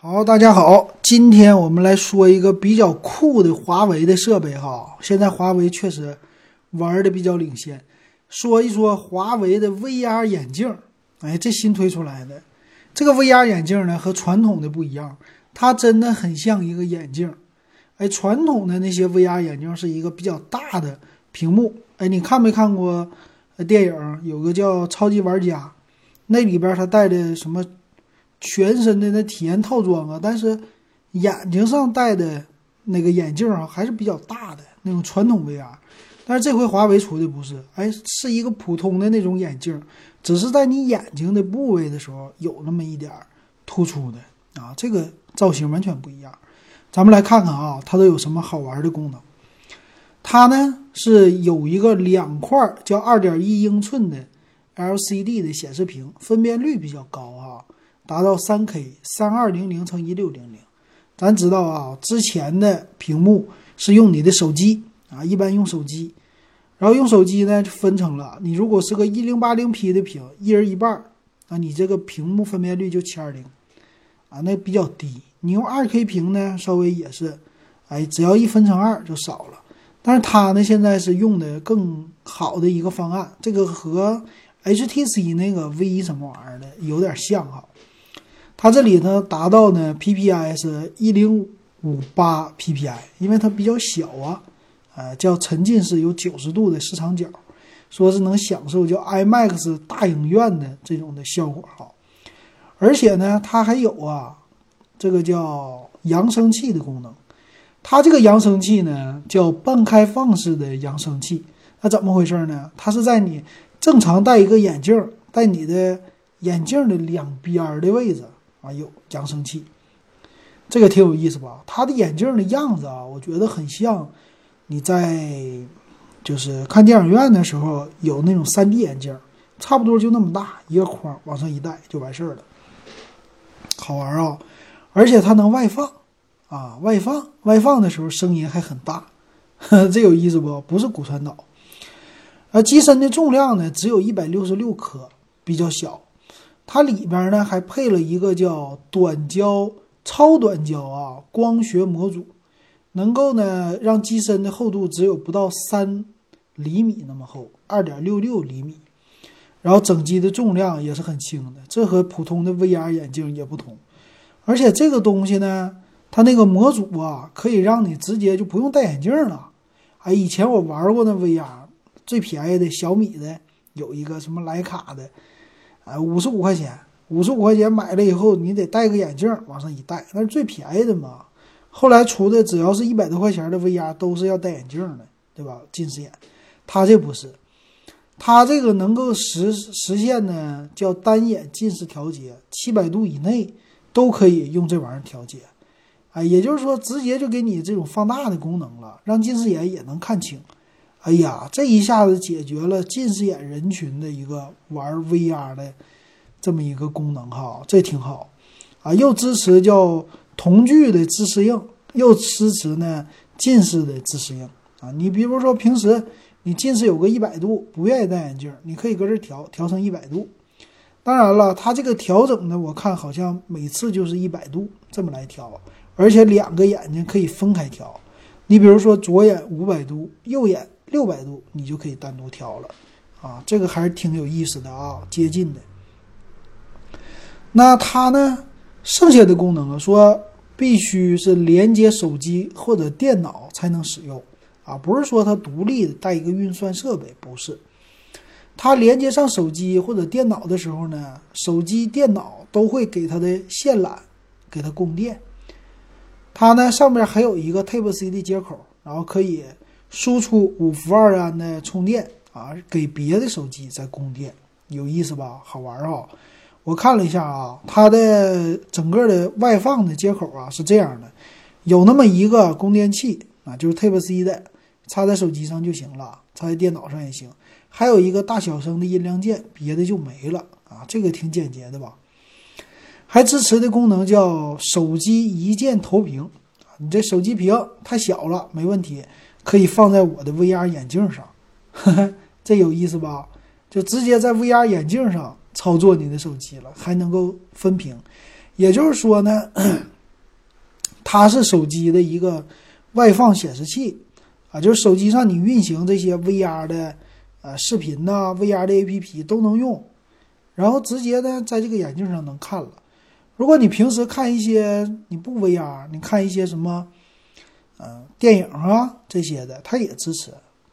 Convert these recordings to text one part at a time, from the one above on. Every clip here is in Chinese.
好，大家好，今天我们来说一个比较酷的华为的设备哈。现在华为确实玩的比较领先，说一说华为的 VR 眼镜。哎，这新推出来的这个 VR 眼镜呢，和传统的不一样，它真的很像一个眼镜。哎，传统的那些 VR 眼镜是一个比较大的屏幕。哎，你看没看过电影？有个叫《超级玩家》，那里边他戴的什么？全身的那体验套装啊，但是眼睛上戴的那个眼镜啊，还是比较大的那种传统 VR。但是这回华为出的不是，哎，是一个普通的那种眼镜，只是在你眼睛的部位的时候有那么一点突出的啊，这个造型完全不一样。咱们来看看啊，它都有什么好玩的功能。它呢是有一个两块叫二点一英寸的 LCD 的显示屏，分辨率比较高啊。达到三 K 三二零零乘一六零零，咱知道啊，之前的屏幕是用你的手机啊，一般用手机，然后用手机呢就分成了，你如果是个一零八零 P 的屏，一人一半儿，啊，你这个屏幕分辨率就七二零，啊，那比较低。你用二 K 屏呢，稍微也是，哎，只要一分成二就少了。但是它呢，现在是用的更好的一个方案，这个和 HTC 那个 V 什么玩意儿的有点像哈。它这里呢，达到呢 PPI 是一零五八 PPI，因为它比较小啊，呃，叫沉浸式有九十度的视场角，说是能享受叫 IMAX 大影院的这种的效果哈。而且呢，它还有啊，这个叫扬声器的功能。它这个扬声器呢，叫半开放式的扬声器。那怎么回事呢？它是在你正常戴一个眼镜，在你的眼镜的两边的位置。啊，有扬声器，这个挺有意思吧？它的眼镜的样子啊，我觉得很像你在就是看电影院的时候有那种 3D 眼镜，差不多就那么大一个框，往上一戴就完事儿了。好玩啊！而且它能外放啊，外放外放的时候声音还很大，呵 这有意思不？不是骨传导。而机身的重量呢，只有一百六十六克，比较小。它里边呢还配了一个叫短焦、超短焦啊光学模组，能够呢让机身的厚度只有不到三厘米那么厚，二点六六厘米。然后整机的重量也是很轻的，这和普通的 VR 眼镜也不同。而且这个东西呢，它那个模组啊，可以让你直接就不用戴眼镜了。哎，以前我玩过那 VR，最便宜的小米的有一个什么徕卡的。哎，五十五块钱，五十五块钱买了以后，你得戴个眼镜往上一戴，那是最便宜的嘛。后来出的只要是一百多块钱的 VR 都是要戴眼镜的，对吧？近视眼，它这不是，它这个能够实实现呢，叫单眼近视调节，七百度以内都可以用这玩意儿调节。哎，也就是说，直接就给你这种放大的功能了，让近视眼也能看清。哎呀，这一下子解决了近视眼人群的一个玩 VR 的这么一个功能哈，这挺好啊！又支持叫瞳距的自适应，又支持呢近视的自适应啊！你比如说平时你近视有个一百度，不愿意戴眼镜，你可以搁这调调成一百度。当然了，它这个调整呢，我看好像每次就是一百度这么来调，而且两个眼睛可以分开调。你比如说左眼五百度，右眼。六百度你就可以单独调了，啊，这个还是挺有意思的啊，接近的。那它呢，剩下的功能啊，说必须是连接手机或者电脑才能使用，啊，不是说它独立的带一个运算设备，不是。它连接上手机或者电脑的时候呢，手机、电脑都会给它的线缆给它供电。它呢上面还有一个 Type C 的接口，然后可以。输出五伏二安的充电啊，给别的手机在供电，有意思吧？好玩啊！我看了一下啊，它的整个的外放的接口啊是这样的，有那么一个供电器啊，就是 Type C 的，插在手机上就行了，插在电脑上也行。还有一个大小声的音量键，别的就没了啊，这个挺简洁的吧？还支持的功能叫手机一键投屏，你这手机屏太小了，没问题。可以放在我的 VR 眼镜上，这有意思吧？就直接在 VR 眼镜上操作你的手机了，还能够分屏，也就是说呢，它是手机的一个外放显示器啊，就是手机上你运行这些 VR 的呃视频呐、VR 的 APP 都能用，然后直接呢在这个眼镜上能看了。如果你平时看一些你不 VR，你看一些什么，嗯，电影啊这些的，它也支持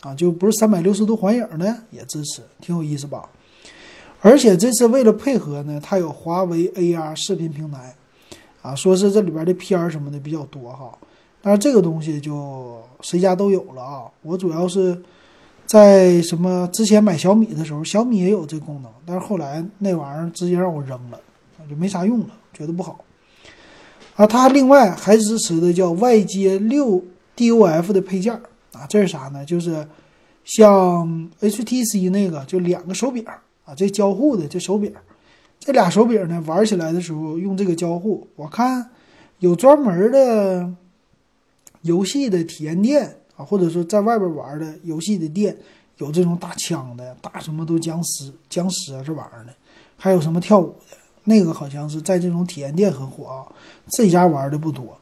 啊，就不是三百六十度环影的也支持，挺有意思吧？而且这次为了配合呢，它有华为 AR 视频平台，啊，说是这里边的片儿什么的比较多哈，但是这个东西就谁家都有了啊。我主要是在什么之前买小米的时候，小米也有这功能，但是后来那玩意儿直接让我扔了，就没啥用了。觉得不好啊！它另外还支持的叫外接六 DOF 的配件啊，这是啥呢？就是像 HTC 那个，就两个手柄啊，这交互的这手柄，这俩手柄呢玩起来的时候用这个交互。我看有专门的游戏的体验店啊，或者说在外边玩的游戏的店，有这种打枪的，打什么都僵尸、僵尸啊这玩意儿的，还有什么跳舞的。那个好像是在这种体验店很火啊，这家玩的不多。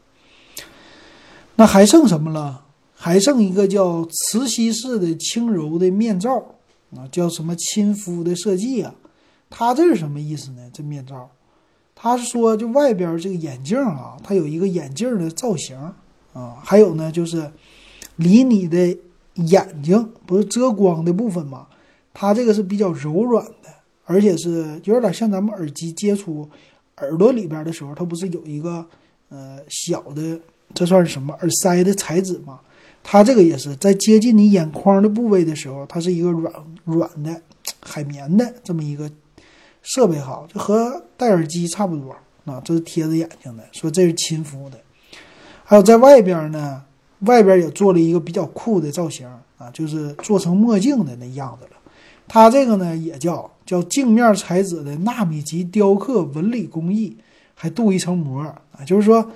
那还剩什么了？还剩一个叫磁吸式的轻柔的面罩啊，叫什么亲肤的设计啊？它这是什么意思呢？这面罩，它是说就外边这个眼镜啊，它有一个眼镜的造型啊，还有呢就是离你的眼睛不是遮光的部分嘛，它这个是比较柔软的。而且是有点像咱们耳机接触耳朵里边的时候，它不是有一个呃小的，这算是什么耳塞的材质吗？它这个也是在接近你眼眶的部位的时候，它是一个软软的海绵的这么一个设备哈，就和戴耳机差不多啊。这是贴着眼睛的，说这是亲肤的。还有在外边呢，外边也做了一个比较酷的造型啊，就是做成墨镜的那样子了。它这个呢也叫。叫镜面材质的纳米级雕刻纹理工艺，还镀一层膜啊，就是说，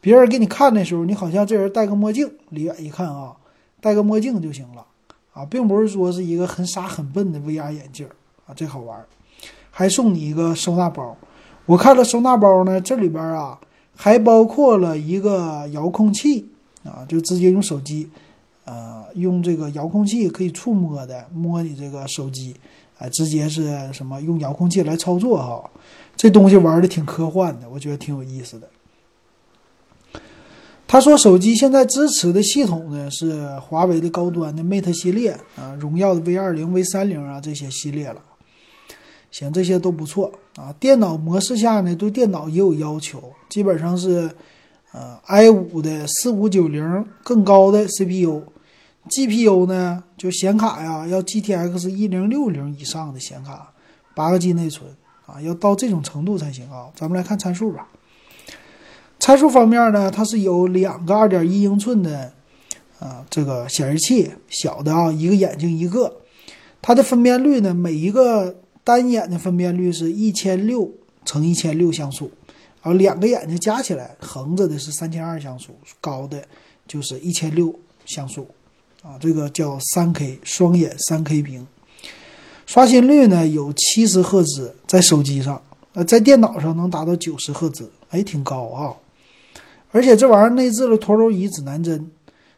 别人给你看的时候，你好像这人戴个墨镜，离远一看啊，戴个墨镜就行了啊，并不是说是一个很傻很笨的 VR 眼镜啊，这好玩，还送你一个收纳包。我看了收纳包呢，这里边啊还包括了一个遥控器啊，就直接用手机，呃，用这个遥控器可以触摸的摸你这个手机。哎，直接是什么用遥控器来操作哈？这东西玩的挺科幻的，我觉得挺有意思的。他说手机现在支持的系统呢是华为的高端的 Mate 系列啊，荣耀的 V 二零、V 三零啊这些系列了。行，这些都不错啊。电脑模式下呢，对电脑也有要求，基本上是呃 i 五的四五九零更高的 CPU。GPU 呢，就显卡呀，要 GTX 一零六零以上的显卡，八个 G 内存啊，要到这种程度才行啊。咱们来看参数吧。参数方面呢，它是有两个二点一英寸的啊这个显示器，小的啊，一个眼睛一个。它的分辨率呢，每一个单眼的分辨率是一千六乘一千六像素，然后两个眼睛加起来横着的是三千二像素，高的就是一千六像素。啊，这个叫三 K 双眼三 K 屏，刷新率呢有七十赫兹，在手机上，呃，在电脑上能达到九十赫兹，哎，挺高啊！而且这玩意儿内置了陀螺仪指南针，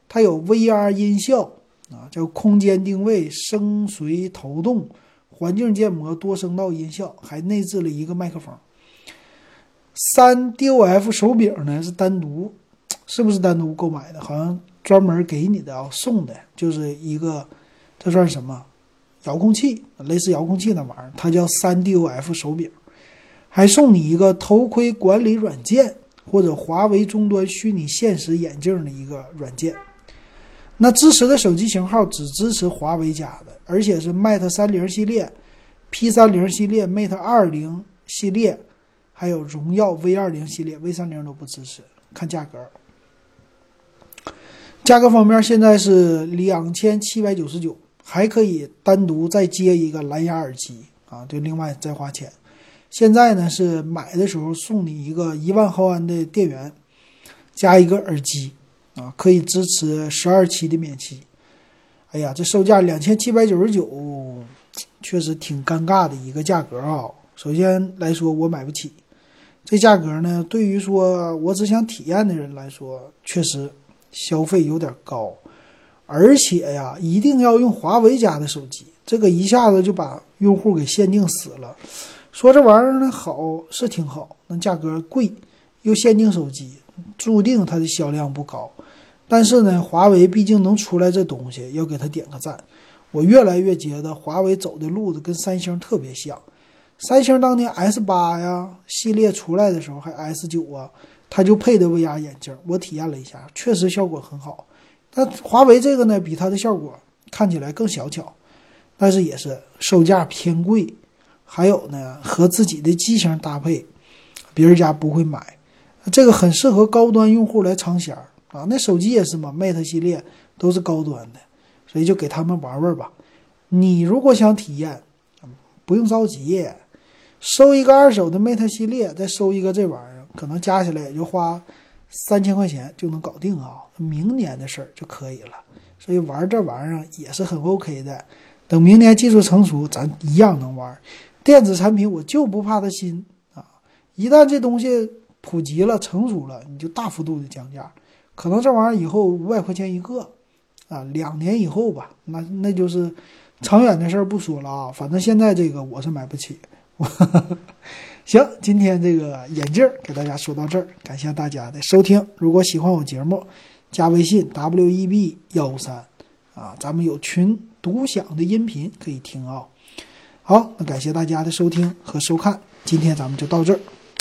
它有 VR 音效啊，叫空间定位、声随头动、环境建模、多声道音效，还内置了一个麦克风。三 DOF 手柄呢是单独，是不是单独购买的？好像。专门给你的啊，送的就是一个，这算什么？遥控器，类似遥控器那玩意儿，它叫三 DOF 手柄，还送你一个头盔管理软件或者华为终端虚拟现实眼镜的一个软件。那支持的手机型号只支持华为家的，而且是 Mate 三零系列、P 三零系列、Mate 二零系列，还有荣耀 V 二零系列、V 三零都不支持。看价格。价格方面，现在是两千七百九十九，还可以单独再接一个蓝牙耳机啊，就另外再花钱。现在呢是买的时候送你一个一万毫安的电源，加一个耳机啊，可以支持十二期的免息。哎呀，这售价两千七百九十九，确实挺尴尬的一个价格啊。首先来说，我买不起，这价格呢，对于说我只想体验的人来说，确实消费有点高。而且呀，一定要用华为家的手机，这个一下子就把用户给限定死了。说这玩意儿呢好是挺好，那价格贵，又限定手机，注定它的销量不高。但是呢，华为毕竟能出来这东西，要给它点个赞。我越来越觉得华为走的路子跟三星特别像。三星当年 S 八呀系列出来的时候，还 S 九啊，它就配的 VR 眼镜，我体验了一下，确实效果很好。那华为这个呢，比它的效果看起来更小巧，但是也是售价偏贵，还有呢和自己的机型搭配，别人家不会买，这个很适合高端用户来尝鲜儿啊。那手机也是嘛，Mate 系列都是高端的，所以就给他们玩玩吧。你如果想体验，不用着急，收一个二手的 Mate 系列，再收一个这玩意儿，可能加起来也就花。三千块钱就能搞定啊，明年的事儿就可以了。所以玩这玩意儿也是很 OK 的。等明年技术成熟，咱一样能玩。电子产品我就不怕它新啊，一旦这东西普及了、成熟了，你就大幅度的降价。可能这玩意儿以后五百块钱一个啊，两年以后吧，那那就是长远的事儿不说了啊。反正现在这个我是买不起。行，今天这个眼镜给大家说到这儿，感谢大家的收听。如果喜欢我节目，加微信 w e b 幺三啊，咱们有群独享的音频可以听啊。好，那感谢大家的收听和收看，今天咱们就到这儿。